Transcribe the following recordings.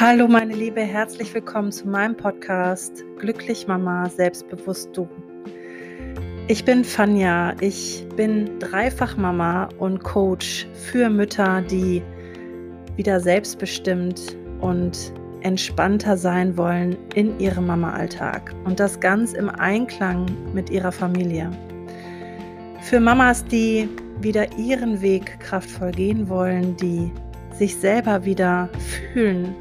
Hallo meine Liebe, herzlich willkommen zu meinem Podcast Glücklich Mama, selbstbewusst du. Ich bin Fanja, ich bin Dreifachmama und Coach für Mütter, die wieder selbstbestimmt und entspannter sein wollen in ihrem Mama-Alltag und das ganz im Einklang mit ihrer Familie. Für Mamas, die wieder ihren Weg kraftvoll gehen wollen, die sich selber wieder fühlen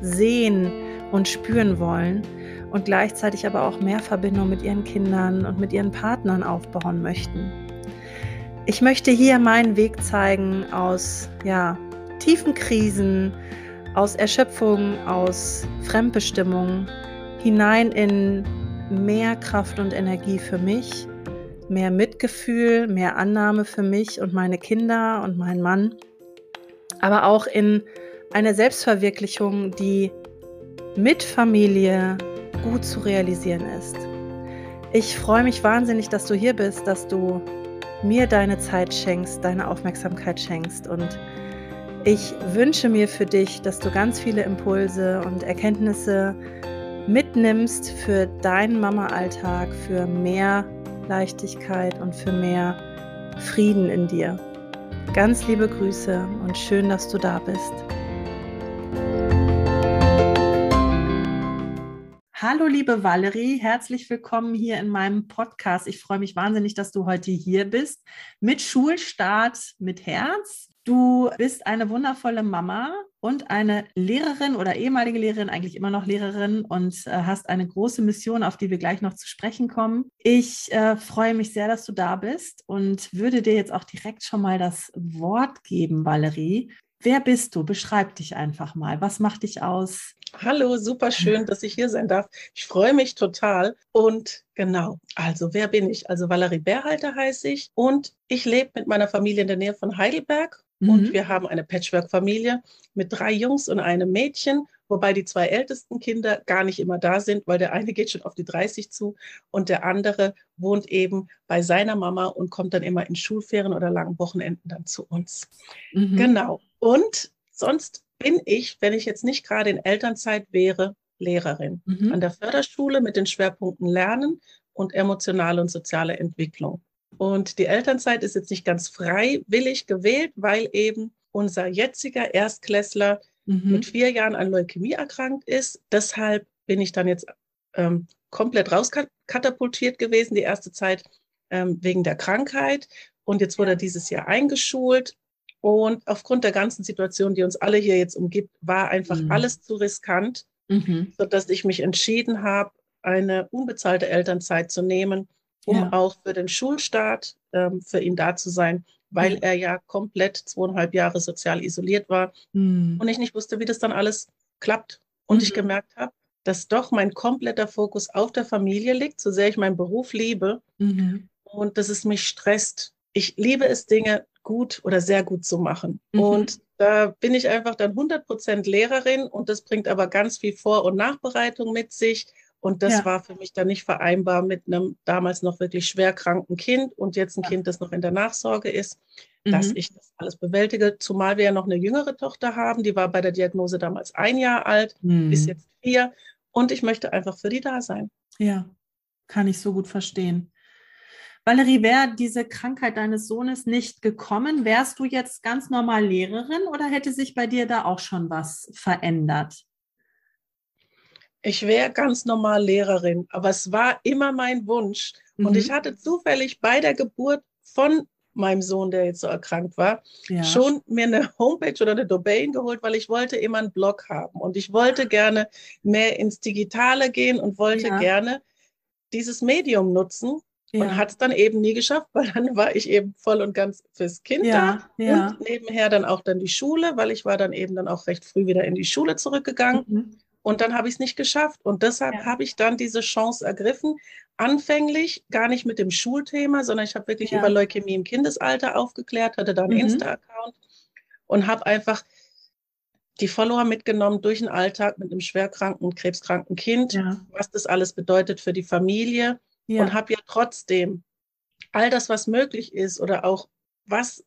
sehen und spüren wollen und gleichzeitig aber auch mehr Verbindung mit ihren Kindern und mit ihren Partnern aufbauen möchten. Ich möchte hier meinen Weg zeigen aus ja, tiefen Krisen, aus Erschöpfung, aus Fremdbestimmung hinein in mehr Kraft und Energie für mich, mehr Mitgefühl, mehr Annahme für mich und meine Kinder und meinen Mann, aber auch in eine Selbstverwirklichung, die mit Familie gut zu realisieren ist. Ich freue mich wahnsinnig, dass du hier bist, dass du mir deine Zeit schenkst, deine Aufmerksamkeit schenkst und ich wünsche mir für dich, dass du ganz viele Impulse und Erkenntnisse mitnimmst für deinen Mama-Alltag, für mehr Leichtigkeit und für mehr Frieden in dir. Ganz liebe Grüße und schön, dass du da bist. Hallo, liebe Valerie, herzlich willkommen hier in meinem Podcast. Ich freue mich wahnsinnig, dass du heute hier bist mit Schulstart mit Herz. Du bist eine wundervolle Mama und eine Lehrerin oder ehemalige Lehrerin, eigentlich immer noch Lehrerin und äh, hast eine große Mission, auf die wir gleich noch zu sprechen kommen. Ich äh, freue mich sehr, dass du da bist und würde dir jetzt auch direkt schon mal das Wort geben, Valerie. Wer bist du? Beschreib dich einfach mal. Was macht dich aus? Hallo, super schön, dass ich hier sein darf. Ich freue mich total. Und genau, also wer bin ich? Also Valerie Bärhalter heiße ich und ich lebe mit meiner Familie in der Nähe von Heidelberg. Mhm. Und wir haben eine Patchwork-Familie mit drei Jungs und einem Mädchen, wobei die zwei ältesten Kinder gar nicht immer da sind, weil der eine geht schon auf die 30 zu und der andere wohnt eben bei seiner Mama und kommt dann immer in Schulferien oder langen Wochenenden dann zu uns. Mhm. Genau. Und sonst bin ich, wenn ich jetzt nicht gerade in Elternzeit wäre, Lehrerin mhm. an der Förderschule mit den Schwerpunkten Lernen und emotionale und soziale Entwicklung. Und die Elternzeit ist jetzt nicht ganz freiwillig gewählt, weil eben unser jetziger Erstklässler mhm. mit vier Jahren an Leukämie erkrankt ist. Deshalb bin ich dann jetzt ähm, komplett rauskatapultiert gewesen, die erste Zeit ähm, wegen der Krankheit. Und jetzt wurde er dieses Jahr eingeschult und aufgrund der ganzen Situation, die uns alle hier jetzt umgibt, war einfach mhm. alles zu riskant, mhm. sodass ich mich entschieden habe, eine unbezahlte Elternzeit zu nehmen, um ja. auch für den Schulstart ähm, für ihn da zu sein, weil mhm. er ja komplett zweieinhalb Jahre sozial isoliert war mhm. und ich nicht wusste, wie das dann alles klappt. Und ich mhm. gemerkt habe, dass doch mein kompletter Fokus auf der Familie liegt, so sehr ich meinen Beruf liebe mhm. und dass es mich stresst. Ich liebe es, Dinge gut oder sehr gut zu machen. Mhm. Und da bin ich einfach dann 100 Prozent Lehrerin und das bringt aber ganz viel Vor- und Nachbereitung mit sich. Und das ja. war für mich dann nicht vereinbar mit einem damals noch wirklich schwer kranken Kind und jetzt ein ja. Kind, das noch in der Nachsorge ist, mhm. dass ich das alles bewältige. Zumal wir ja noch eine jüngere Tochter haben, die war bei der Diagnose damals ein Jahr alt, mhm. bis jetzt vier. Und ich möchte einfach für die da sein. Ja, kann ich so gut verstehen. Valerie, wäre diese Krankheit deines Sohnes nicht gekommen, wärst du jetzt ganz normal Lehrerin oder hätte sich bei dir da auch schon was verändert? Ich wäre ganz normal Lehrerin, aber es war immer mein Wunsch. Mhm. Und ich hatte zufällig bei der Geburt von meinem Sohn, der jetzt so erkrankt war, ja. schon mir eine Homepage oder eine Domain geholt, weil ich wollte immer einen Blog haben und ich wollte gerne mehr ins Digitale gehen und wollte ja. gerne dieses Medium nutzen ja. und hat es dann eben nie geschafft, weil dann war ich eben voll und ganz fürs Kind da und nebenher dann auch dann die Schule, weil ich war dann eben dann auch recht früh wieder in die Schule zurückgegangen mhm. Und dann habe ich es nicht geschafft und deshalb ja. habe ich dann diese Chance ergriffen, anfänglich gar nicht mit dem Schulthema, sondern ich habe wirklich über Leukämie im Kindesalter aufgeklärt, hatte da einen mhm. Insta-Account und habe einfach die Follower mitgenommen durch den Alltag mit einem schwerkranken und krebskranken Kind, was das alles bedeutet für die Familie ja. und habe ja trotzdem all das, was möglich ist oder auch was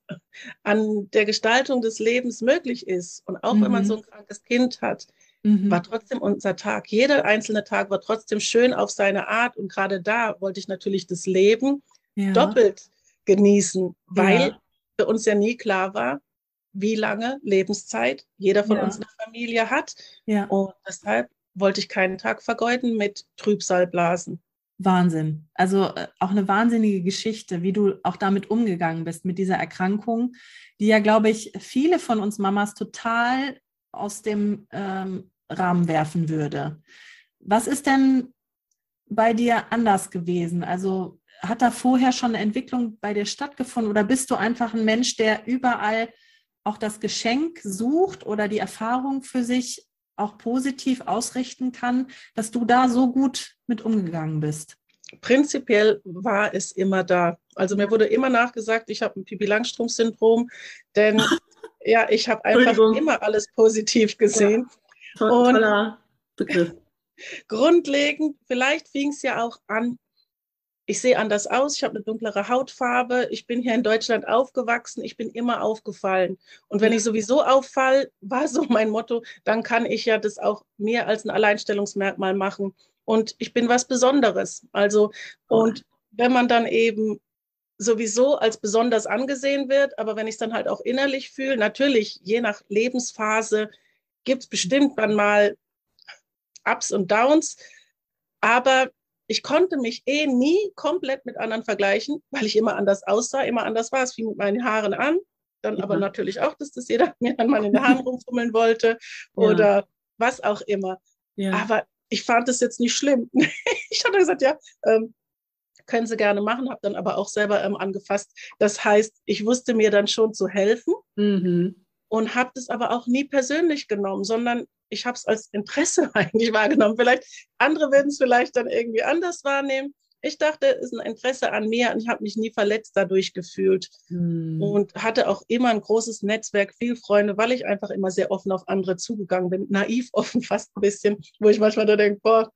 an der Gestaltung des Lebens möglich ist. Und auch mhm. wenn man mhm. so ein krankes Kind hat, mhm. war trotzdem unser Tag. Jeder einzelne Tag war trotzdem schön auf seine Art. Und gerade da wollte ich natürlich das Leben ja. doppelt genießen, weil ja. für uns ja nie klar war, wie lange Lebenszeit jeder von ja. uns in der Familie hat. Ja. Und deshalb wollte ich keinen Tag vergeuden mit Trübsalblasen. Wahnsinn. Also äh, auch eine wahnsinnige Geschichte, wie du auch damit umgegangen bist, mit dieser Erkrankung, die ja, glaube ich, viele von uns Mamas total aus dem ähm, Rahmen werfen würde. Was ist denn bei dir anders gewesen? Also hat da vorher schon eine Entwicklung bei dir stattgefunden oder bist du einfach ein Mensch, der überall auch das Geschenk sucht oder die Erfahrung für sich auch positiv ausrichten kann, dass du da so gut mit umgegangen bist? Prinzipiell war es immer da. Also mir wurde immer nachgesagt, ich habe ein Pipi Langstrumpf-Syndrom, denn ja, ich habe einfach immer alles positiv gesehen. Ja, toller Begriff. Grundlegend, vielleicht fing es ja auch an, ich sehe anders aus, ich habe eine dunklere Hautfarbe, ich bin hier in Deutschland aufgewachsen, ich bin immer aufgefallen. Und wenn ich sowieso auffall, war so mein Motto, dann kann ich ja das auch mehr als ein Alleinstellungsmerkmal machen. Und ich bin was Besonderes. Also, und wenn man dann eben sowieso als besonders angesehen wird, aber wenn ich es dann halt auch innerlich fühle, natürlich, je nach Lebensphase gibt es bestimmt dann mal Ups und Downs, aber ich konnte mich eh nie komplett mit anderen vergleichen, weil ich immer anders aussah, immer anders war. Es fing mit meinen Haaren an, dann ja. aber natürlich auch, dass das jeder mir dann mal in den Haaren rumfummeln wollte oder ja. was auch immer. Ja. Aber ich fand es jetzt nicht schlimm. ich hatte gesagt, ja, ähm, können Sie gerne machen, habe dann aber auch selber ähm, angefasst. Das heißt, ich wusste mir dann schon zu helfen mhm. Und habe das aber auch nie persönlich genommen, sondern ich habe es als Interesse eigentlich wahrgenommen. Vielleicht andere werden es vielleicht dann irgendwie anders wahrnehmen. Ich dachte, es ist ein Interesse an mir und ich habe mich nie verletzt dadurch gefühlt hm. und hatte auch immer ein großes Netzwerk, viel Freunde, weil ich einfach immer sehr offen auf andere zugegangen bin, naiv offen fast ein bisschen, wo ich manchmal da denke, boah,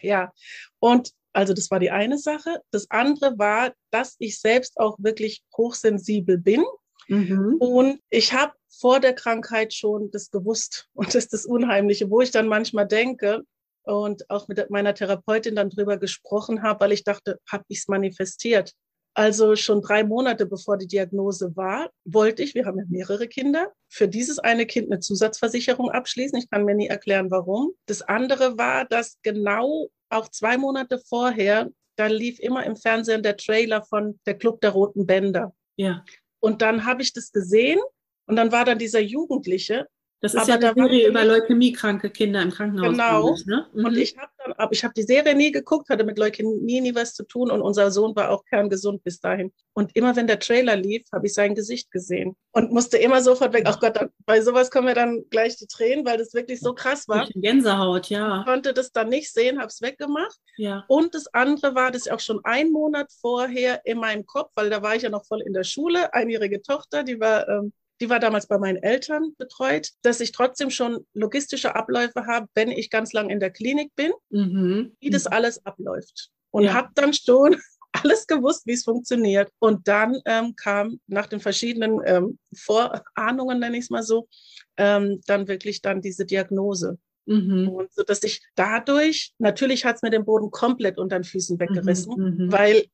ja. Und also das war die eine Sache. Das andere war, dass ich selbst auch wirklich hochsensibel bin. Mhm. Und ich habe vor der Krankheit schon das gewusst. Und das ist das Unheimliche, wo ich dann manchmal denke und auch mit meiner Therapeutin dann drüber gesprochen habe, weil ich dachte, habe ich es manifestiert. Also schon drei Monate bevor die Diagnose war, wollte ich, wir haben ja mehrere Kinder, für dieses eine Kind eine Zusatzversicherung abschließen. Ich kann mir nie erklären, warum. Das andere war, dass genau auch zwei Monate vorher, da lief immer im Fernsehen der Trailer von der Club der Roten Bänder. Ja. Und dann habe ich das gesehen und dann war dann dieser Jugendliche. Das ist ja eine Serie über leukämiekranke Kinder im Krankenhaus. Genau. Ne? Mhm. Und ich habe aber ich habe die Serie nie geguckt, hatte mit Leukämie nie was zu tun und unser Sohn war auch kerngesund bis dahin. Und immer wenn der Trailer lief, habe ich sein Gesicht gesehen und musste immer sofort weg. Ach Gott, bei sowas kommen mir dann gleich die Tränen, weil das wirklich so krass war. Gänsehaut, ja. Ich konnte das dann nicht sehen, habe es weggemacht. Ja. Und das andere war, dass ich auch schon einen Monat vorher in meinem Kopf, weil da war ich ja noch voll in der Schule, einjährige Tochter, die war ähm, die war damals bei meinen Eltern betreut, dass ich trotzdem schon logistische Abläufe habe, wenn ich ganz lang in der Klinik bin, mhm. wie das alles abläuft. Und ja. habe dann schon alles gewusst, wie es funktioniert. Und dann ähm, kam nach den verschiedenen ähm, Vorahnungen, nenne ich es mal so, ähm, dann wirklich dann diese Diagnose. Mhm. Und so dass ich dadurch, natürlich hat es mir den Boden komplett unter den Füßen weggerissen, mhm, mhm, weil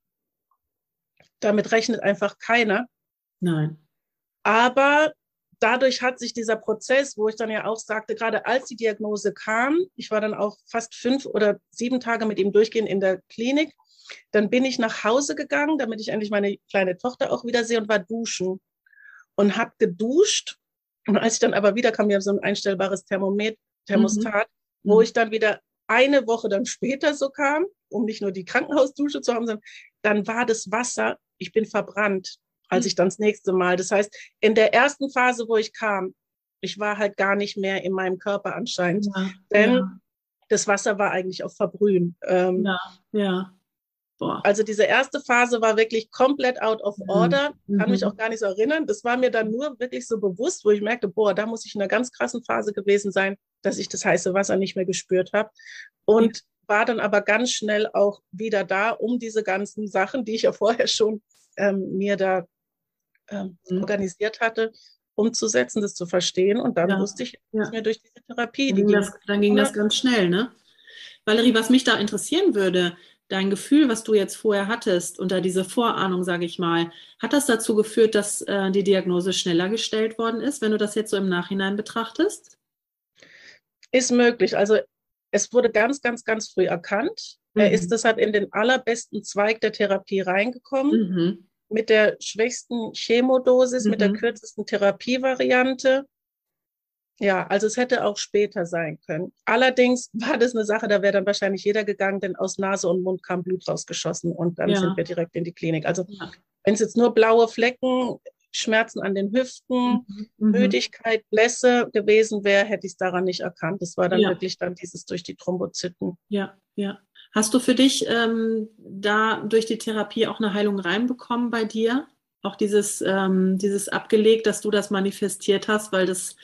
damit rechnet einfach keiner. Nein. Aber dadurch hat sich dieser Prozess, wo ich dann ja auch sagte, gerade als die Diagnose kam, ich war dann auch fast fünf oder sieben Tage mit ihm durchgehend in der Klinik, dann bin ich nach Hause gegangen, damit ich endlich meine kleine Tochter auch wieder sehe und war duschen und habe geduscht. Und als ich dann aber wieder kam, wir haben so ein einstellbares Thermomet Thermostat, mhm. wo ich dann wieder eine Woche dann später so kam, um nicht nur die Krankenhausdusche zu haben, sondern dann war das Wasser, ich bin verbrannt als ich dann das nächste Mal. Das heißt, in der ersten Phase, wo ich kam, ich war halt gar nicht mehr in meinem Körper anscheinend. Ja, denn ja. das Wasser war eigentlich auf Verbrühen. Ähm, ja, ja. Boah. Also diese erste Phase war wirklich komplett out of mhm. order. Mhm. Kann mich auch gar nicht so erinnern. Das war mir dann nur wirklich so bewusst, wo ich merkte, boah, da muss ich in einer ganz krassen Phase gewesen sein, dass ich das heiße Wasser nicht mehr gespürt habe. Und ja. war dann aber ganz schnell auch wieder da, um diese ganzen Sachen, die ich ja vorher schon ähm, mir da ähm, mhm. organisiert hatte, umzusetzen, das zu verstehen. Und dann ja. wusste ich, ja. mir durch diese Therapie. Dann, die ging, das, dann ging das ganz schnell, ne? Valerie, was mich da interessieren würde, dein Gefühl, was du jetzt vorher hattest, unter diese Vorahnung, sage ich mal, hat das dazu geführt, dass äh, die Diagnose schneller gestellt worden ist, wenn du das jetzt so im Nachhinein betrachtest? Ist möglich. Also es wurde ganz, ganz, ganz früh erkannt. Mhm. Er ist deshalb in den allerbesten Zweig der Therapie reingekommen. Mhm. Mit der schwächsten Chemodosis, mhm. mit der mhm. kürzesten Therapievariante. Ja, also es hätte auch später sein können. Allerdings war das eine Sache, da wäre dann wahrscheinlich jeder gegangen, denn aus Nase und Mund kam Blut rausgeschossen und dann ja. sind wir direkt in die Klinik. Also ja. wenn es jetzt nur blaue Flecken, Schmerzen an den Hüften, mhm. mhm. Müdigkeit, Blässe gewesen wäre, hätte ich es daran nicht erkannt. Das war dann ja. wirklich dann dieses durch die Thrombozyten. Ja, ja. Hast du für dich ähm, da durch die Therapie auch eine Heilung reinbekommen bei dir? Auch dieses, ähm, dieses abgelegt, dass du das manifestiert hast, weil das,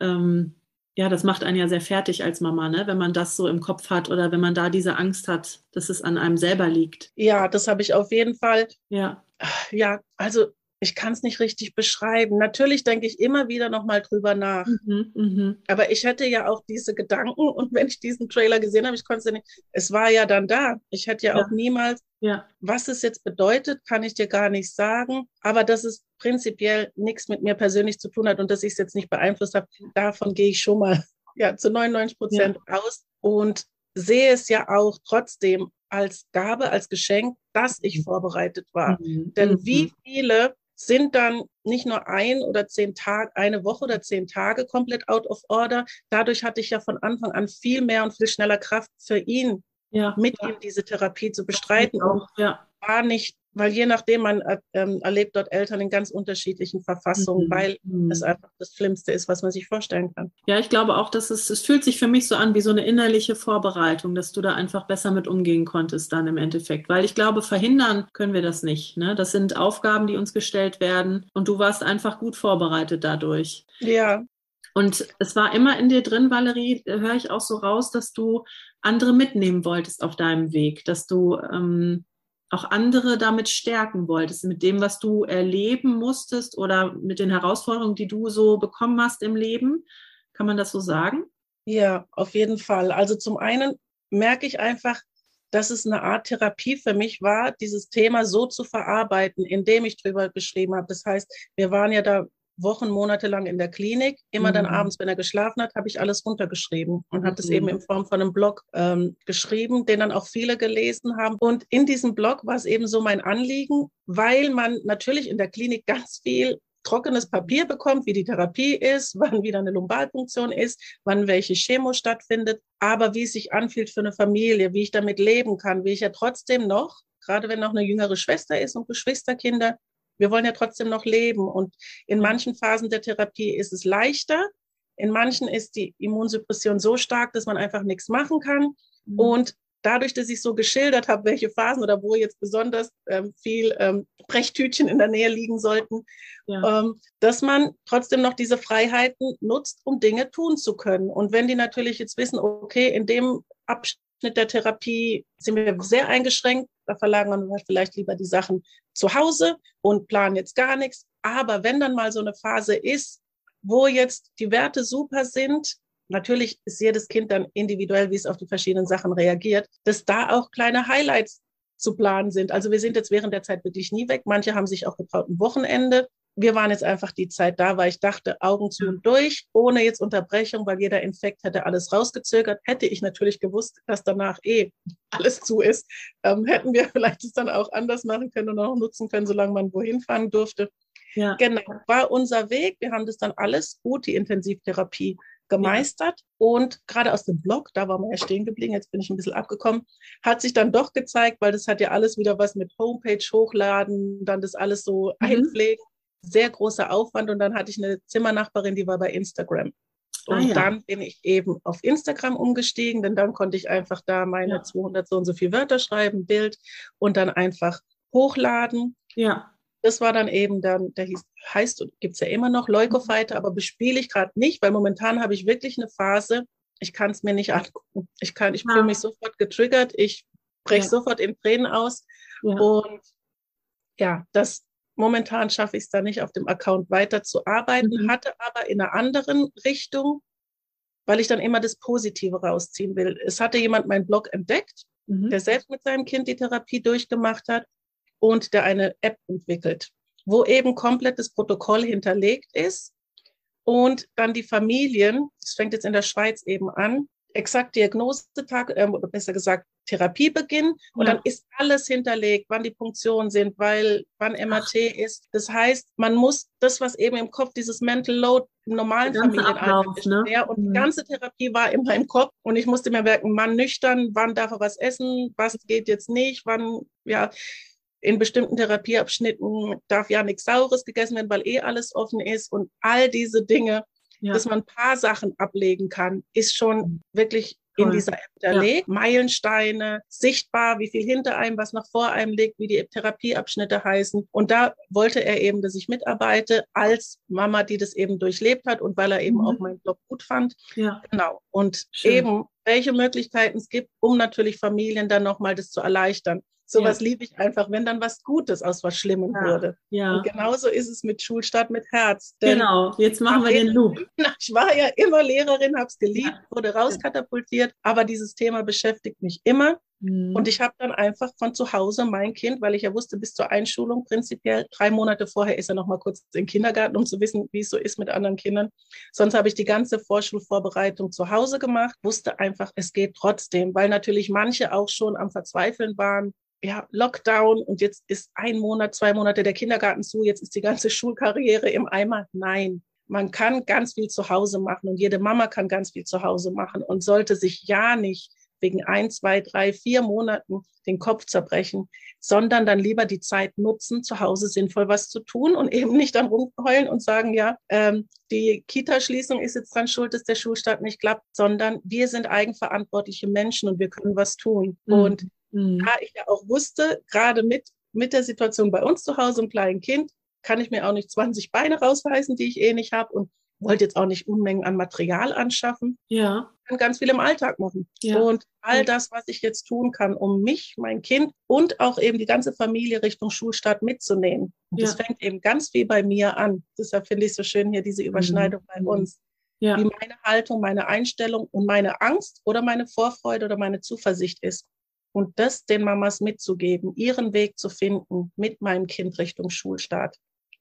ähm, ja, das macht einen ja sehr fertig als Mama, ne? wenn man das so im Kopf hat oder wenn man da diese Angst hat, dass es an einem selber liegt. Ja, das habe ich auf jeden Fall. Ja. Ja, also ich kann es nicht richtig beschreiben. Natürlich denke ich immer wieder nochmal drüber nach. Mhm, mh. Aber ich hätte ja auch diese Gedanken und wenn ich diesen Trailer gesehen habe, ich konnte es nicht, es war ja dann da. Ich hätte ja, ja. auch niemals, ja. was es jetzt bedeutet, kann ich dir gar nicht sagen. Aber dass es prinzipiell nichts mit mir persönlich zu tun hat und dass ich es jetzt nicht beeinflusst habe, davon gehe ich schon mal ja, zu 99 Prozent ja. aus und sehe es ja auch trotzdem als Gabe, als Geschenk, dass ich mhm. vorbereitet war. Mhm. Denn mhm. wie viele sind dann nicht nur ein oder zehn Tage, eine Woche oder zehn Tage komplett out of order. Dadurch hatte ich ja von Anfang an viel mehr und viel schneller Kraft für ihn, ja, mit ja. ihm diese Therapie zu bestreiten. Auch, ja. war nicht weil je nachdem, man äh, ähm, erlebt dort Eltern in ganz unterschiedlichen Verfassungen, mhm. weil mhm. es einfach das Schlimmste ist, was man sich vorstellen kann. Ja, ich glaube auch, dass es, es fühlt sich für mich so an wie so eine innerliche Vorbereitung, dass du da einfach besser mit umgehen konntest dann im Endeffekt. Weil ich glaube, verhindern können wir das nicht. Ne? Das sind Aufgaben, die uns gestellt werden und du warst einfach gut vorbereitet dadurch. Ja. Und es war immer in dir drin, Valerie, höre ich auch so raus, dass du andere mitnehmen wolltest auf deinem Weg, dass du ähm, auch andere damit stärken wolltest, mit dem, was du erleben musstest oder mit den Herausforderungen, die du so bekommen hast im Leben. Kann man das so sagen? Ja, auf jeden Fall. Also zum einen merke ich einfach, dass es eine Art Therapie für mich war, dieses Thema so zu verarbeiten, indem ich drüber geschrieben habe. Das heißt, wir waren ja da Wochen, Monate lang in der Klinik. Immer mhm. dann abends, wenn er geschlafen hat, habe ich alles runtergeschrieben und mhm. habe das eben mhm. in Form von einem Blog ähm, geschrieben, den dann auch viele gelesen haben. Und in diesem Blog war es eben so mein Anliegen, weil man natürlich in der Klinik ganz viel trockenes Papier bekommt, wie die Therapie ist, wann wieder eine Lumbalpunktion ist, wann welche Chemo stattfindet, aber wie es sich anfühlt für eine Familie, wie ich damit leben kann, wie ich ja trotzdem noch, gerade wenn noch eine jüngere Schwester ist und Geschwisterkinder, wir wollen ja trotzdem noch leben. Und in manchen Phasen der Therapie ist es leichter. In manchen ist die Immunsuppression so stark, dass man einfach nichts machen kann. Mhm. Und dadurch, dass ich so geschildert habe, welche Phasen oder wo jetzt besonders ähm, viel ähm, Brechtütchen in der Nähe liegen sollten, ja. ähm, dass man trotzdem noch diese Freiheiten nutzt, um Dinge tun zu können. Und wenn die natürlich jetzt wissen, okay, in dem Abschnitt der Therapie sind wir sehr eingeschränkt, da verlagern wir vielleicht lieber die Sachen zu Hause und planen jetzt gar nichts. Aber wenn dann mal so eine Phase ist, wo jetzt die Werte super sind, natürlich ist jedes Kind dann individuell, wie es auf die verschiedenen Sachen reagiert, dass da auch kleine Highlights zu planen sind. Also wir sind jetzt während der Zeit wirklich nie weg. Manche haben sich auch getraut, ein Wochenende wir waren jetzt einfach die Zeit da, weil ich dachte, Augen zu und durch, ohne jetzt Unterbrechung, weil jeder Infekt hätte alles rausgezögert. Hätte ich natürlich gewusst, dass danach eh alles zu ist, ähm, hätten wir vielleicht es dann auch anders machen können und auch nutzen können, solange man wohin fahren durfte. Ja. Genau, war unser Weg. Wir haben das dann alles gut, die Intensivtherapie gemeistert. Ja. Und gerade aus dem Blog, da war man ja stehen geblieben, jetzt bin ich ein bisschen abgekommen, hat sich dann doch gezeigt, weil das hat ja alles wieder was mit Homepage hochladen, dann das alles so mhm. einpflegen sehr großer Aufwand und dann hatte ich eine Zimmernachbarin, die war bei Instagram. Ah, und ah, ja. dann bin ich eben auf Instagram umgestiegen, denn dann konnte ich einfach da meine ja. 200 so und so viel Wörter schreiben, Bild und dann einfach hochladen. Ja. Das war dann eben dann, der hieß, heißt, gibt es ja immer noch Leukofighter, aber bespiele ich gerade nicht, weil momentan habe ich wirklich eine Phase, ich kann es mir nicht angucken. Ich kann, ich ja. fühle mich sofort getriggert, ich breche sofort in Tränen aus. Und ja, das, momentan schaffe ich es da nicht, auf dem Account weiter zu arbeiten, mhm. hatte aber in einer anderen Richtung, weil ich dann immer das Positive rausziehen will. Es hatte jemand meinen Blog entdeckt, mhm. der selbst mit seinem Kind die Therapie durchgemacht hat und der eine App entwickelt, wo eben komplett das Protokoll hinterlegt ist und dann die Familien, das fängt jetzt in der Schweiz eben an, exakt Diagnosetag, äh, oder besser gesagt Therapiebeginn und ja. dann ist alles hinterlegt, wann die Punktionen sind, weil wann MRT Ach. ist. Das heißt, man muss das, was eben im Kopf, dieses Mental Load im normalen Familienalltag ist, ne? und mhm. die ganze Therapie war in meinem Kopf und ich musste mir merken, Mann nüchtern, wann darf er was essen, was geht jetzt nicht, wann, ja, in bestimmten Therapieabschnitten darf ja nichts Saures gegessen werden, weil eh alles offen ist und all diese Dinge ja. dass man ein paar Sachen ablegen kann, ist schon mhm. wirklich in dieser App hinterlegt. Ja. Meilensteine, sichtbar, wie viel hinter einem, was noch vor einem liegt, wie die Therapieabschnitte heißen. Und da wollte er eben, dass ich mitarbeite als Mama, die das eben durchlebt hat und weil er eben mhm. auch meinen Blog gut fand. Ja. Genau. Und Schön. eben, welche Möglichkeiten es gibt, um natürlich Familien dann nochmal das zu erleichtern. Sowas ja. liebe ich einfach, wenn dann was Gutes aus was Schlimmem ja. wurde. Ja. Und genauso ist es mit Schulstart mit Herz. genau, jetzt machen wir den Loop. Ich war ja immer Lehrerin, habe es geliebt, ja. wurde rauskatapultiert, aber dieses Thema beschäftigt mich immer. Mhm. Und ich habe dann einfach von zu Hause mein Kind, weil ich ja wusste, bis zur Einschulung prinzipiell, drei Monate vorher ist er noch mal kurz im Kindergarten, um zu wissen, wie es so ist mit anderen Kindern. Sonst habe ich die ganze Vorschulvorbereitung zu Hause gemacht, wusste einfach, es geht trotzdem, weil natürlich manche auch schon am Verzweifeln waren, ja, Lockdown und jetzt ist ein Monat, zwei Monate der Kindergarten zu, jetzt ist die ganze Schulkarriere im Eimer. Nein, man kann ganz viel zu Hause machen und jede Mama kann ganz viel zu Hause machen und sollte sich ja nicht wegen ein, zwei, drei, vier Monaten den Kopf zerbrechen, sondern dann lieber die Zeit nutzen, zu Hause sinnvoll was zu tun und eben nicht dann rumheulen und sagen, ja, ähm, die Kita-Schließung ist jetzt dran schuld, dass der Schulstart nicht klappt, sondern wir sind eigenverantwortliche Menschen und wir können was tun. Mhm. Und Mhm. Da ich ja auch wusste, gerade mit, mit der Situation bei uns zu Hause, einem kleinen Kind, kann ich mir auch nicht 20 Beine rausreißen, die ich eh nicht habe und wollte jetzt auch nicht Unmengen an Material anschaffen. Ja. Ich kann ganz viel im Alltag machen. Ja. Und all das, was ich jetzt tun kann, um mich, mein Kind und auch eben die ganze Familie Richtung Schulstart mitzunehmen. Ja. das fängt eben ganz viel bei mir an. Deshalb finde ich so schön hier diese Überschneidung mhm. bei uns. Ja. Wie meine Haltung, meine Einstellung und meine Angst oder meine Vorfreude oder meine Zuversicht ist und das den Mamas mitzugeben, ihren Weg zu finden mit meinem Kind Richtung Schulstart.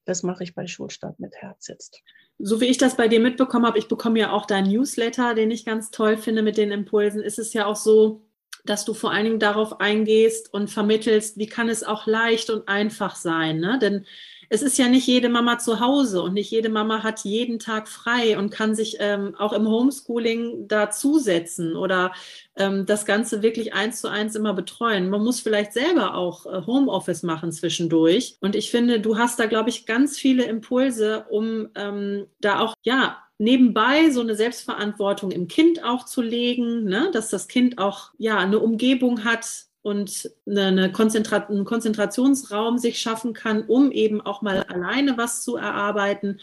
Das mache ich bei Schulstart mit Herz jetzt. So wie ich das bei dir mitbekommen habe, ich bekomme ja auch deinen Newsletter, den ich ganz toll finde mit den Impulsen, ist es ja auch so, dass du vor allen Dingen darauf eingehst und vermittelst, wie kann es auch leicht und einfach sein. Ne? Denn es ist ja nicht jede Mama zu Hause und nicht jede Mama hat jeden Tag frei und kann sich ähm, auch im Homeschooling dazusetzen oder ähm, das Ganze wirklich eins zu eins immer betreuen. Man muss vielleicht selber auch äh, Homeoffice machen zwischendurch. Und ich finde, du hast da, glaube ich, ganz viele Impulse, um ähm, da auch, ja, nebenbei so eine Selbstverantwortung im Kind auch zu legen, ne? dass das Kind auch ja eine Umgebung hat, und eine Konzentra einen Konzentrationsraum sich schaffen kann, um eben auch mal alleine was zu erarbeiten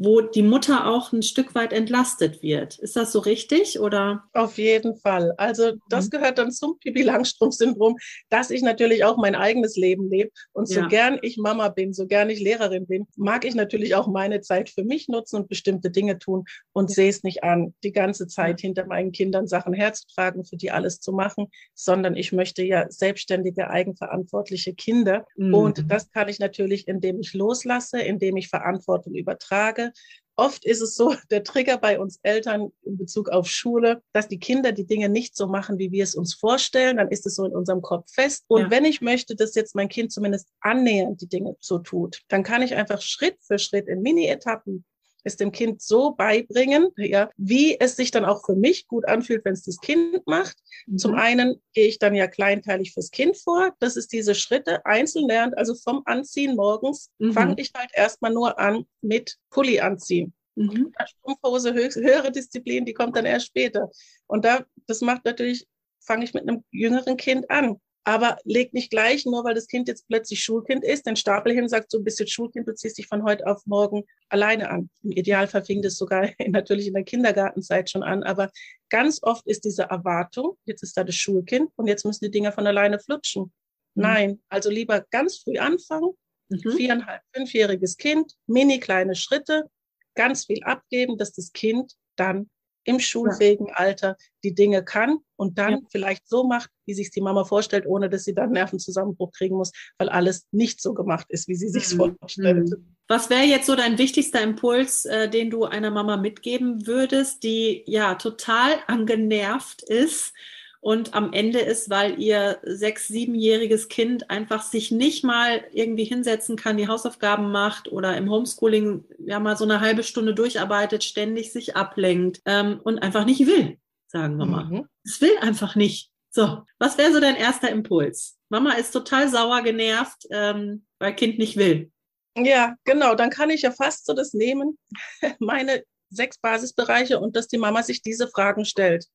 wo die Mutter auch ein Stück weit entlastet wird. Ist das so richtig oder? Auf jeden Fall. Also das mhm. gehört dann zum Pipi Langstrumpf-Syndrom, dass ich natürlich auch mein eigenes Leben lebe. Und so ja. gern ich Mama bin, so gern ich Lehrerin bin, mag ich natürlich auch meine Zeit für mich nutzen und bestimmte Dinge tun und ja. sehe es nicht an, die ganze Zeit hinter meinen Kindern Sachen herzutragen, für die alles zu machen, sondern ich möchte ja selbstständige, eigenverantwortliche Kinder. Mhm. Und das kann ich natürlich, indem ich loslasse, indem ich Verantwortung übertrage, Oft ist es so, der Trigger bei uns Eltern in Bezug auf Schule, dass die Kinder die Dinge nicht so machen, wie wir es uns vorstellen. Dann ist es so in unserem Kopf fest. Und ja. wenn ich möchte, dass jetzt mein Kind zumindest annähernd die Dinge so tut, dann kann ich einfach Schritt für Schritt in Mini-Etappen es dem Kind so beibringen, ja, wie es sich dann auch für mich gut anfühlt, wenn es das Kind macht. Mhm. Zum einen gehe ich dann ja kleinteilig fürs Kind vor, dass es diese Schritte einzeln lernt. Also vom Anziehen morgens mhm. fange ich halt erstmal nur an mit Pulli anziehen. Mhm. Strumpfhose, höhere Disziplin, die kommt dann erst später. Und da, das macht natürlich, fange ich mit einem jüngeren Kind an aber leg nicht gleich, nur weil das Kind jetzt plötzlich Schulkind ist, den Stapel hin, sagt, so bist jetzt Schulkind, du ziehst dich von heute auf morgen alleine an. Im Idealfall fing das sogar natürlich in der Kindergartenzeit schon an, aber ganz oft ist diese Erwartung, jetzt ist da das Schulkind und jetzt müssen die Dinger von alleine flutschen. Mhm. Nein, also lieber ganz früh anfangen, mhm. viereinhalb, fünfjähriges Kind, mini kleine Schritte, ganz viel abgeben, dass das Kind dann im schulfähigen ja. Alter die Dinge kann und dann ja. vielleicht so macht, wie sich die Mama vorstellt, ohne dass sie dann Nervenzusammenbruch kriegen muss, weil alles nicht so gemacht ist, wie sie sich mhm. vorstellt. Mhm. Was wäre jetzt so dein wichtigster Impuls, äh, den du einer Mama mitgeben würdest, die ja total angenervt ist und am Ende ist, weil ihr sechs-, siebenjähriges Kind einfach sich nicht mal irgendwie hinsetzen kann, die Hausaufgaben macht oder im Homeschooling ja mal so eine halbe Stunde durcharbeitet, ständig sich ablenkt ähm, und einfach nicht will, sagen wir mal. Mhm. Es will einfach nicht. So, was wäre so dein erster Impuls? Mama ist total sauer, genervt, ähm, weil Kind nicht will. Ja, genau. Dann kann ich ja fast so das nehmen, meine sechs Basisbereiche und dass die Mama sich diese Fragen stellt.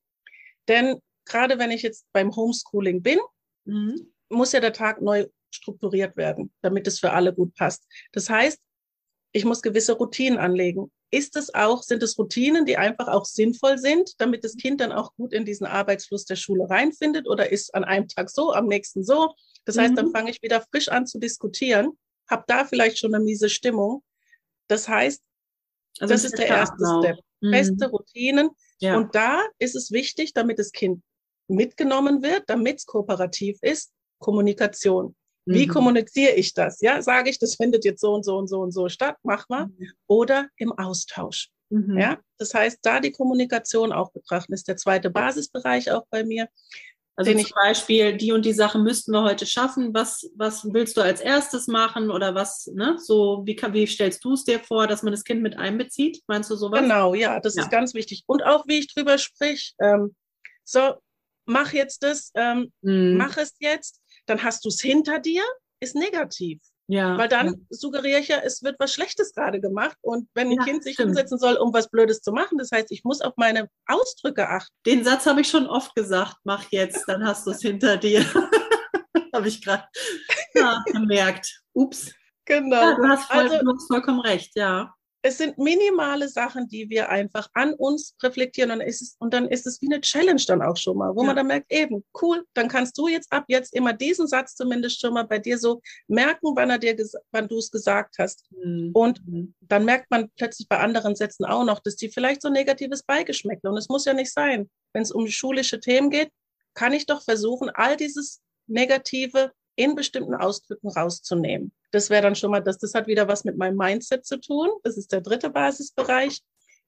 Denn gerade wenn ich jetzt beim Homeschooling bin, mhm. muss ja der Tag neu strukturiert werden, damit es für alle gut passt. Das heißt, ich muss gewisse Routinen anlegen. Ist es auch, sind es Routinen, die einfach auch sinnvoll sind, damit das Kind dann auch gut in diesen Arbeitsfluss der Schule reinfindet oder ist an einem Tag so, am nächsten so? Das heißt, dann mhm. fange ich wieder frisch an zu diskutieren, habe da vielleicht schon eine miese Stimmung. Das heißt, also das ist der erste Step. Mhm. Feste Routinen. Ja. Und da ist es wichtig, damit das Kind mitgenommen wird, damit es kooperativ ist, Kommunikation. Wie mhm. kommuniziere ich das? Ja, sage ich, das findet jetzt so und so und so und so statt, mach mal. Mhm. Oder im Austausch. Mhm. Ja, das heißt, da die Kommunikation auch betrachten, ist der zweite Basisbereich auch bei mir. Also zum Beispiel, die und die Sache müssten wir heute schaffen. Was, was willst du als erstes machen oder was, ne? So, wie, kann, wie stellst du es dir vor, dass man das Kind mit einbezieht? Meinst du sowas? Genau, ja, das ja. ist ganz wichtig. Und auch, wie ich drüber sprich. Ähm, so, mach jetzt das, ähm, mhm. mach es jetzt, dann hast du es hinter dir, ist negativ. Ja. Weil dann ja. suggeriere ich ja, es wird was Schlechtes gerade gemacht. Und wenn ein ja, Kind sich stimmt. hinsetzen soll, um was Blödes zu machen, das heißt, ich muss auf meine Ausdrücke achten. Den Satz habe ich schon oft gesagt, mach jetzt, dann hast du es hinter dir. habe ich gerade ja, gemerkt. Ups. Genau. du, hast voll, also, du hast vollkommen recht, ja es sind minimale Sachen, die wir einfach an uns reflektieren und, ist es, und dann ist es wie eine Challenge dann auch schon mal, wo ja. man dann merkt, eben, cool, dann kannst du jetzt ab jetzt immer diesen Satz zumindest schon mal bei dir so merken, wann er dir, wann du es gesagt hast. Mhm. Und mhm. dann merkt man plötzlich bei anderen Sätzen auch noch, dass die vielleicht so negatives Beigeschmäckle und es muss ja nicht sein. Wenn es um schulische Themen geht, kann ich doch versuchen, all dieses Negative in bestimmten Ausdrücken rauszunehmen. Das wäre dann schon mal das. Das hat wieder was mit meinem Mindset zu tun. Das ist der dritte Basisbereich,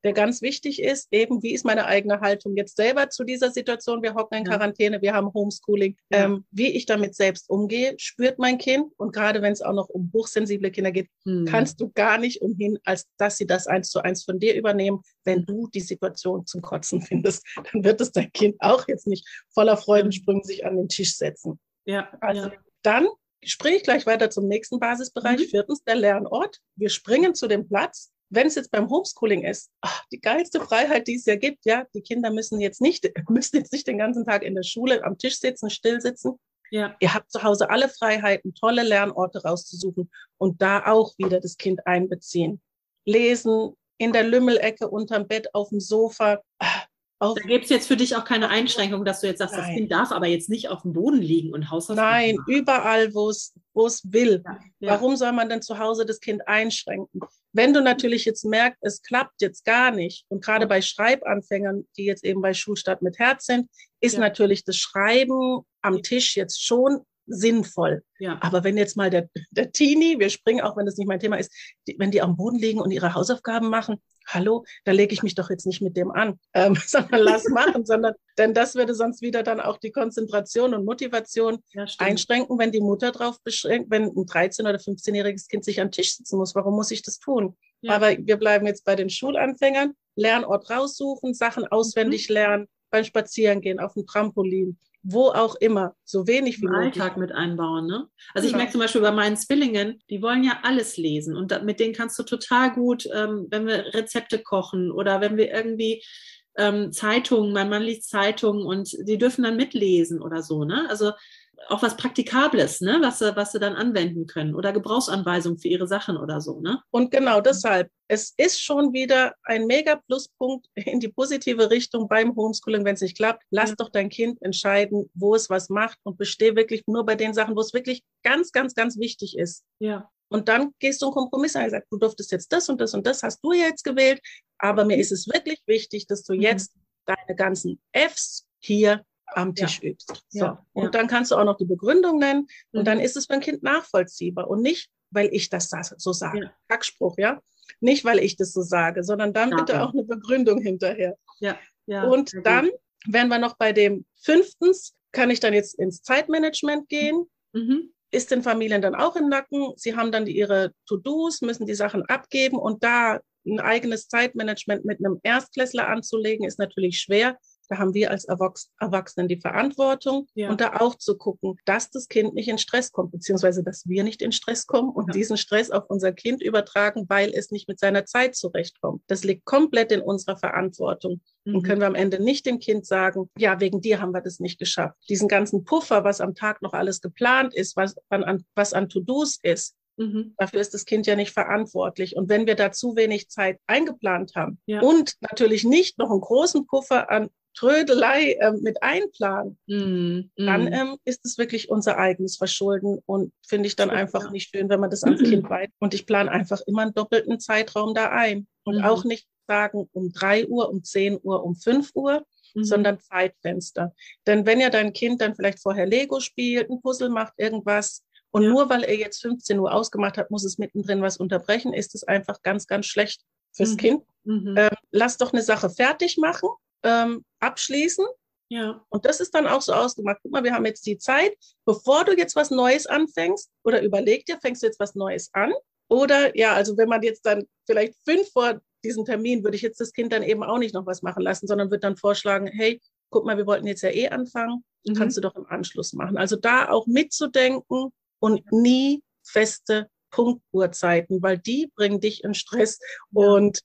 der ganz wichtig ist. Eben, wie ist meine eigene Haltung jetzt selber zu dieser Situation? Wir hocken in Quarantäne, wir haben Homeschooling. Ja. Ähm, wie ich damit selbst umgehe, spürt mein Kind. Und gerade wenn es auch noch um hochsensible Kinder geht, hm. kannst du gar nicht umhin, als dass sie das eins zu eins von dir übernehmen. Wenn du die Situation zum Kotzen findest, dann wird es dein Kind auch jetzt nicht voller Freudensprünge sich an den Tisch setzen. Ja. Also ja. dann springe ich gleich weiter zum nächsten Basisbereich. Mhm. Viertens, der Lernort. Wir springen zu dem Platz. Wenn es jetzt beim Homeschooling ist, ach, die geilste Freiheit, die es ja gibt, ja, die Kinder müssen jetzt nicht, müssen jetzt nicht den ganzen Tag in der Schule am Tisch sitzen, still sitzen. Ja. Ihr habt zu Hause alle Freiheiten, tolle Lernorte rauszusuchen und da auch wieder das Kind einbeziehen. Lesen, in der Lümmelecke, unterm Bett, auf dem Sofa. Auf da gibt es jetzt für dich auch keine Einschränkung, dass du jetzt sagst, Nein. das Kind darf aber jetzt nicht auf dem Boden liegen und Hausaufgaben Nein, machen. überall, wo es will. Ja, ja. Warum soll man denn zu Hause das Kind einschränken? Wenn du natürlich jetzt merkst, es klappt jetzt gar nicht, und gerade bei Schreibanfängern, die jetzt eben bei Schulstart mit Herz sind, ist ja. natürlich das Schreiben am Tisch jetzt schon sinnvoll. Ja. Aber wenn jetzt mal der, der Teenie, wir springen auch, wenn das nicht mein Thema ist, die, wenn die am Boden liegen und ihre Hausaufgaben machen, hallo, da lege ich mich doch jetzt nicht mit dem an, ähm, sondern lass machen, sondern, denn das würde sonst wieder dann auch die Konzentration und Motivation ja, einschränken, wenn die Mutter drauf beschränkt, wenn ein 13- oder 15-jähriges Kind sich am Tisch sitzen muss. Warum muss ich das tun? Ja. Aber wir bleiben jetzt bei den Schulanfängern. Lernort raussuchen, Sachen auswendig mhm. lernen, beim Spazierengehen, auf dem Trampolin, wo auch immer, so wenig wie möglich. Alltag mit einbauen, ne? Also genau. ich merke zum Beispiel bei meinen Zwillingen, die wollen ja alles lesen und mit denen kannst du total gut, ähm, wenn wir Rezepte kochen oder wenn wir irgendwie ähm, Zeitungen, mein Mann liest Zeitungen und die dürfen dann mitlesen oder so, ne? Also auch was Praktikables, ne? was, sie, was sie dann anwenden können oder Gebrauchsanweisungen für ihre Sachen oder so. Ne? Und genau deshalb, es ist schon wieder ein mega Pluspunkt in die positive Richtung beim Homeschooling, wenn es nicht klappt. Lass ja. doch dein Kind entscheiden, wo es was macht und besteh wirklich nur bei den Sachen, wo es wirklich ganz, ganz, ganz wichtig ist. Ja. Und dann gehst du einen Kompromiss ein. Sagst, du durftest jetzt das und das und das hast du jetzt gewählt. Aber mir ist es wirklich wichtig, dass du mhm. jetzt deine ganzen Fs hier am Tisch ja. übst. So. Ja. Und ja. dann kannst du auch noch die Begründung nennen. Und mhm. dann ist es für ein Kind nachvollziehbar. Und nicht, weil ich das so sage. Ja. Kackspruch, ja. Nicht, weil ich das so sage, sondern dann bitte auch eine Begründung hinterher. Ja. ja und dann wären wir noch bei dem fünftens, kann ich dann jetzt ins Zeitmanagement gehen? Mhm. Ist den Familien dann auch im Nacken? Sie haben dann ihre To-Dos, müssen die Sachen abgeben und da ein eigenes Zeitmanagement mit einem Erstklässler anzulegen, ist natürlich schwer. Da haben wir als Erwachsenen die Verantwortung ja. und da auch zu gucken, dass das Kind nicht in Stress kommt, beziehungsweise dass wir nicht in Stress kommen und ja. diesen Stress auf unser Kind übertragen, weil es nicht mit seiner Zeit zurechtkommt. Das liegt komplett in unserer Verantwortung. Mhm. Und können wir am Ende nicht dem Kind sagen, ja, wegen dir haben wir das nicht geschafft. Diesen ganzen Puffer, was am Tag noch alles geplant ist, was an, was an To-Dos ist, Mhm. Dafür ist das Kind ja nicht verantwortlich. Und wenn wir da zu wenig Zeit eingeplant haben ja. und natürlich nicht noch einen großen Puffer an Trödelei ähm, mit einplanen, mm. dann ähm, ist es wirklich unser eigenes Verschulden und finde ich dann Schön, einfach nicht schön, wenn man das ans Kind weit. Und ich plane einfach immer einen doppelten Zeitraum da ein und mm. auch nicht sagen um drei Uhr, um zehn Uhr, um fünf Uhr, mhm. sondern Zeitfenster. Denn wenn ja dein Kind dann vielleicht vorher Lego spielt, ein Puzzle macht, irgendwas, und ja. nur weil er jetzt 15 Uhr ausgemacht hat, muss es mittendrin was unterbrechen, ist es einfach ganz, ganz schlecht fürs mhm. Kind. Mhm. Ähm, lass doch eine Sache fertig machen ähm, abschließen. Ja. Und das ist dann auch so ausgemacht. Guck mal, wir haben jetzt die Zeit, bevor du jetzt was Neues anfängst oder überleg dir, fängst du jetzt was Neues an? Oder ja, also wenn man jetzt dann vielleicht fünf vor diesem Termin, würde ich jetzt das Kind dann eben auch nicht noch was machen lassen, sondern würde dann vorschlagen, hey, guck mal, wir wollten jetzt ja eh anfangen, mhm. kannst du doch im Anschluss machen. Also da auch mitzudenken und nie feste Punktuhrzeiten, weil die bringen dich in Stress ja. und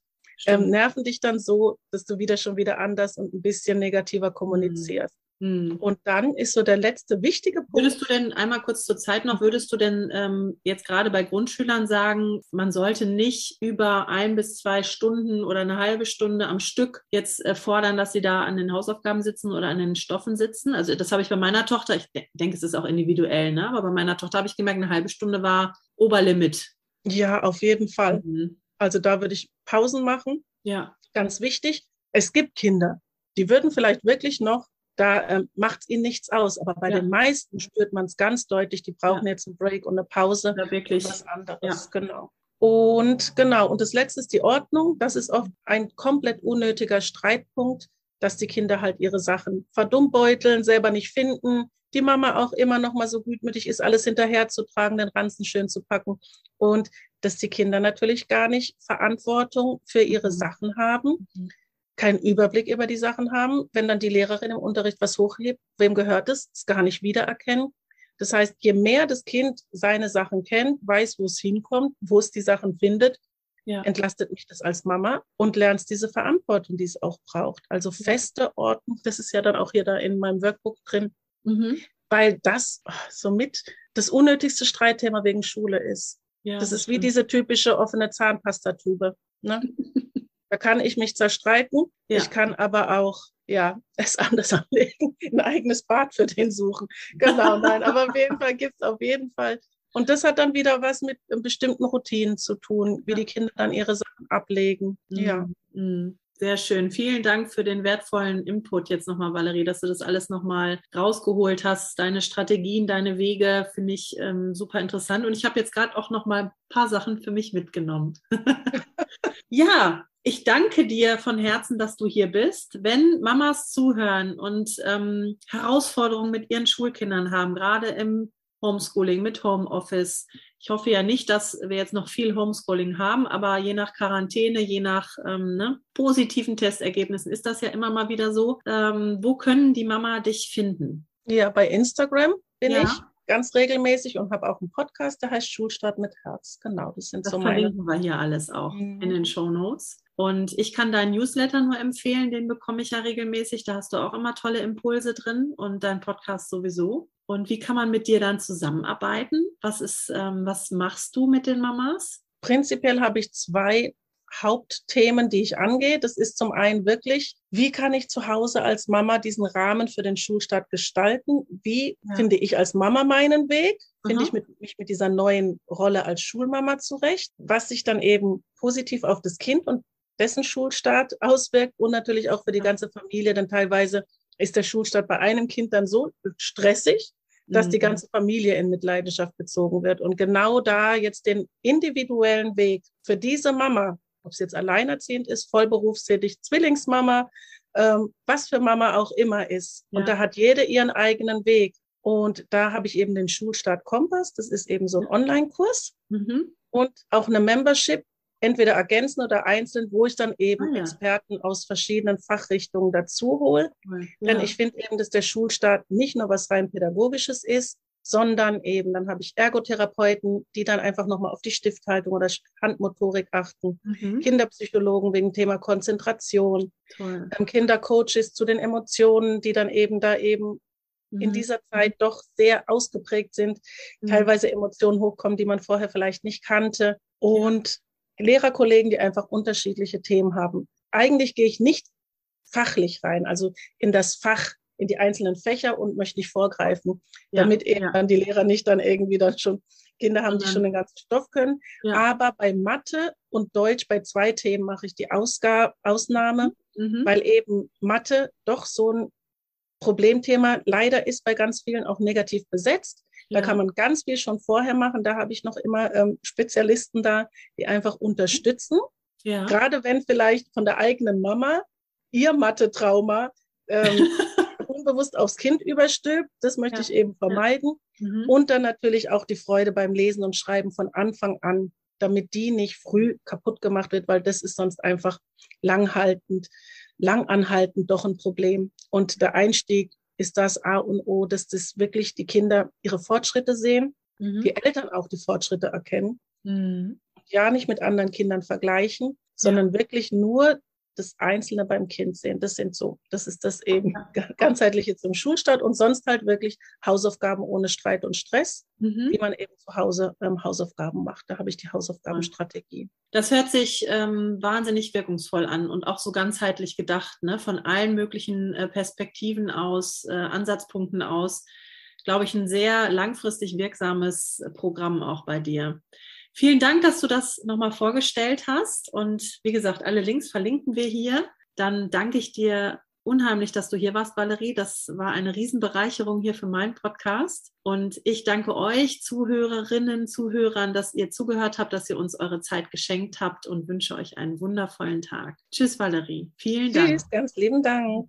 ähm, nerven dich dann so, dass du wieder schon wieder anders und ein bisschen negativer kommunizierst. Mhm. Und dann ist so der letzte wichtige Punkt. Würdest du denn einmal kurz zur Zeit noch, würdest du denn ähm, jetzt gerade bei Grundschülern sagen, man sollte nicht über ein bis zwei Stunden oder eine halbe Stunde am Stück jetzt äh, fordern, dass sie da an den Hausaufgaben sitzen oder an den Stoffen sitzen? Also das habe ich bei meiner Tochter, ich de denke, es ist auch individuell, ne? aber bei meiner Tochter habe ich gemerkt, eine halbe Stunde war Oberlimit. Ja, auf jeden Fall. Mhm. Also da würde ich Pausen machen. Ja. Ganz wichtig. Es gibt Kinder, die würden vielleicht wirklich noch, da ähm, macht es ihnen nichts aus, aber bei ja. den meisten spürt man es ganz deutlich, die brauchen ja. jetzt einen Break und eine Pause. Ja, wirklich. was anderes, ja. genau. Und genau, und das letzte ist die Ordnung. Das ist oft ein komplett unnötiger Streitpunkt, dass die Kinder halt ihre Sachen verdummbeuteln, selber nicht finden, die Mama auch immer noch mal so gutmütig ist, alles hinterherzutragen, den Ranzen schön zu packen und dass die Kinder natürlich gar nicht Verantwortung für ihre mhm. Sachen haben, mhm. Keinen Überblick über die Sachen haben, wenn dann die Lehrerin im Unterricht was hochhebt, wem gehört es, es gar nicht wiedererkennen. Das heißt, je mehr das Kind seine Sachen kennt, weiß, wo es hinkommt, wo es die Sachen findet, ja. entlastet mich das als Mama und lernst diese Verantwortung, die es auch braucht. Also feste Ordnung, das ist ja dann auch hier da in meinem Workbook drin, Mhm. Weil das oh, somit das unnötigste Streitthema wegen Schule ist. Ja, das ist wie diese typische offene Zahnpastatube. Ne? da kann ich mich zerstreiten. Ja. Ich kann aber auch ja, es anders anlegen, ein eigenes Bad für den suchen. Genau, nein, aber auf jeden Fall gibt es auf jeden Fall. Und das hat dann wieder was mit bestimmten Routinen zu tun, wie die Kinder dann ihre Sachen ablegen. Mhm. Ja. Mhm. Sehr schön. Vielen Dank für den wertvollen Input jetzt nochmal, Valerie, dass du das alles nochmal rausgeholt hast. Deine Strategien, deine Wege finde ich ähm, super interessant. Und ich habe jetzt gerade auch nochmal ein paar Sachen für mich mitgenommen. ja, ich danke dir von Herzen, dass du hier bist. Wenn Mamas zuhören und ähm, Herausforderungen mit ihren Schulkindern haben, gerade im Homeschooling, mit Homeoffice. Ich hoffe ja nicht, dass wir jetzt noch viel Homeschooling haben, aber je nach Quarantäne, je nach ähm, ne, positiven Testergebnissen ist das ja immer mal wieder so. Ähm, wo können die Mama dich finden? Ja, bei Instagram bin ja. ich ganz regelmäßig und habe auch einen Podcast, der heißt Schulstart mit Herz. Genau, das sind das so meine. Das verlinken wir hier alles auch mhm. in den Show Notes. Und ich kann deinen Newsletter nur empfehlen, den bekomme ich ja regelmäßig. Da hast du auch immer tolle Impulse drin und dein Podcast sowieso. Und wie kann man mit dir dann zusammenarbeiten? Was ist, ähm, was machst du mit den Mamas? Prinzipiell habe ich zwei Hauptthemen, die ich angehe. Das ist zum einen wirklich, wie kann ich zu Hause als Mama diesen Rahmen für den Schulstart gestalten? Wie ja. finde ich als Mama meinen Weg? Finde ich mit, mich mit dieser neuen Rolle als Schulmama zurecht? Was sich dann eben positiv auf das Kind und dessen Schulstart auswirkt und natürlich auch für die ganze Familie, denn teilweise ist der Schulstart bei einem Kind dann so stressig, dass die mhm. ganze Familie in Mitleidenschaft gezogen wird. Und genau da jetzt den individuellen Weg für diese Mama, ob sie jetzt alleinerziehend ist, vollberufstätig, Zwillingsmama, ähm, was für Mama auch immer ist. Ja. Und da hat jede ihren eigenen Weg. Und da habe ich eben den Schulstart Kompass. Das ist eben so ein Online-Kurs. Mhm. Und auch eine Membership, entweder ergänzen oder einzeln, wo ich dann eben ah, ja. Experten aus verschiedenen Fachrichtungen dazu hole. Ja. Denn ich finde eben, dass der Schulstart nicht nur was rein pädagogisches ist, sondern eben, dann habe ich Ergotherapeuten, die dann einfach nochmal auf die Stifthaltung oder Handmotorik achten, mhm. Kinderpsychologen wegen Thema Konzentration, ähm, Kindercoaches zu den Emotionen, die dann eben da eben mhm. in dieser Zeit doch sehr ausgeprägt sind, mhm. teilweise Emotionen hochkommen, die man vorher vielleicht nicht kannte und Lehrerkollegen, die einfach unterschiedliche Themen haben. Eigentlich gehe ich nicht fachlich rein, also in das Fach, in die einzelnen Fächer und möchte nicht vorgreifen, ja, damit eben ja. dann die Lehrer nicht dann irgendwie dann schon Kinder haben, die schon den ganzen Stoff können. Ja. Aber bei Mathe und Deutsch, bei zwei Themen mache ich die Ausgabe, Ausnahme, mhm. weil eben Mathe doch so ein Problemthema leider ist bei ganz vielen auch negativ besetzt. Da kann man ganz viel schon vorher machen. Da habe ich noch immer ähm, Spezialisten da, die einfach unterstützen. Ja. Gerade wenn vielleicht von der eigenen Mama ihr Mathe-Trauma ähm, unbewusst aufs Kind überstülpt. Das möchte ja. ich eben vermeiden. Ja. Mhm. Und dann natürlich auch die Freude beim Lesen und Schreiben von Anfang an, damit die nicht früh kaputt gemacht wird, weil das ist sonst einfach langhaltend, langanhaltend doch ein Problem. Und der Einstieg ist das A und O, dass das wirklich die Kinder ihre Fortschritte sehen, mhm. die Eltern auch die Fortschritte erkennen. Mhm. Ja, nicht mit anderen Kindern vergleichen, sondern ja. wirklich nur das Einzelne beim Kind sehen. Das sind so, das ist das eben ganzheitliche zum Schulstart und sonst halt wirklich Hausaufgaben ohne Streit und Stress, mhm. wie man eben zu Hause ähm, Hausaufgaben macht. Da habe ich die Hausaufgabenstrategie. Das hört sich ähm, wahnsinnig wirkungsvoll an und auch so ganzheitlich gedacht, ne? von allen möglichen äh, Perspektiven aus, äh, Ansatzpunkten aus. Glaube ich, ein sehr langfristig wirksames Programm auch bei dir. Vielen Dank, dass du das nochmal vorgestellt hast. Und wie gesagt, alle Links verlinken wir hier. Dann danke ich dir unheimlich, dass du hier warst, Valerie. Das war eine Riesenbereicherung hier für meinen Podcast. Und ich danke euch, Zuhörerinnen, Zuhörern, dass ihr zugehört habt, dass ihr uns eure Zeit geschenkt habt und wünsche euch einen wundervollen Tag. Tschüss, Valerie. Vielen Dank. Tschüss, ganz lieben Dank.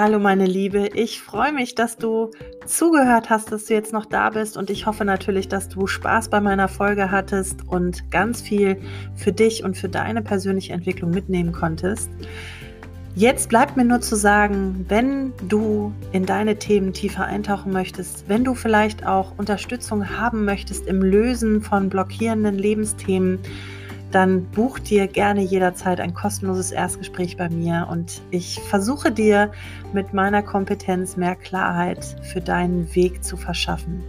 Hallo meine Liebe, ich freue mich, dass du zugehört hast, dass du jetzt noch da bist und ich hoffe natürlich, dass du Spaß bei meiner Folge hattest und ganz viel für dich und für deine persönliche Entwicklung mitnehmen konntest. Jetzt bleibt mir nur zu sagen, wenn du in deine Themen tiefer eintauchen möchtest, wenn du vielleicht auch Unterstützung haben möchtest im Lösen von blockierenden Lebensthemen, dann buch dir gerne jederzeit ein kostenloses Erstgespräch bei mir und ich versuche dir mit meiner Kompetenz mehr Klarheit für deinen Weg zu verschaffen.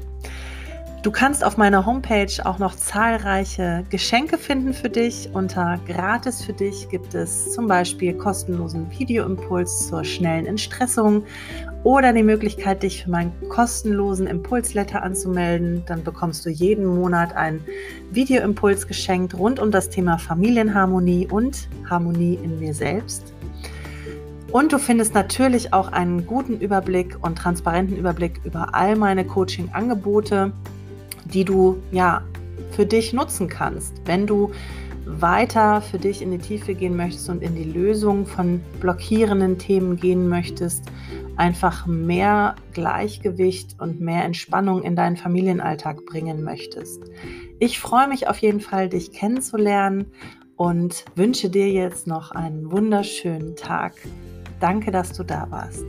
Du kannst auf meiner Homepage auch noch zahlreiche Geschenke finden für dich. Unter Gratis für dich gibt es zum Beispiel kostenlosen Videoimpuls zur schnellen Entstressung oder die Möglichkeit, dich für meinen kostenlosen Impulsletter anzumelden. Dann bekommst du jeden Monat einen Videoimpuls geschenkt rund um das Thema Familienharmonie und Harmonie in mir selbst. Und du findest natürlich auch einen guten Überblick und transparenten Überblick über all meine Coaching-Angebote, die du ja für dich nutzen kannst, wenn du weiter für dich in die Tiefe gehen möchtest und in die Lösung von blockierenden Themen gehen möchtest einfach mehr Gleichgewicht und mehr Entspannung in deinen Familienalltag bringen möchtest. Ich freue mich auf jeden Fall, dich kennenzulernen und wünsche dir jetzt noch einen wunderschönen Tag. Danke, dass du da warst.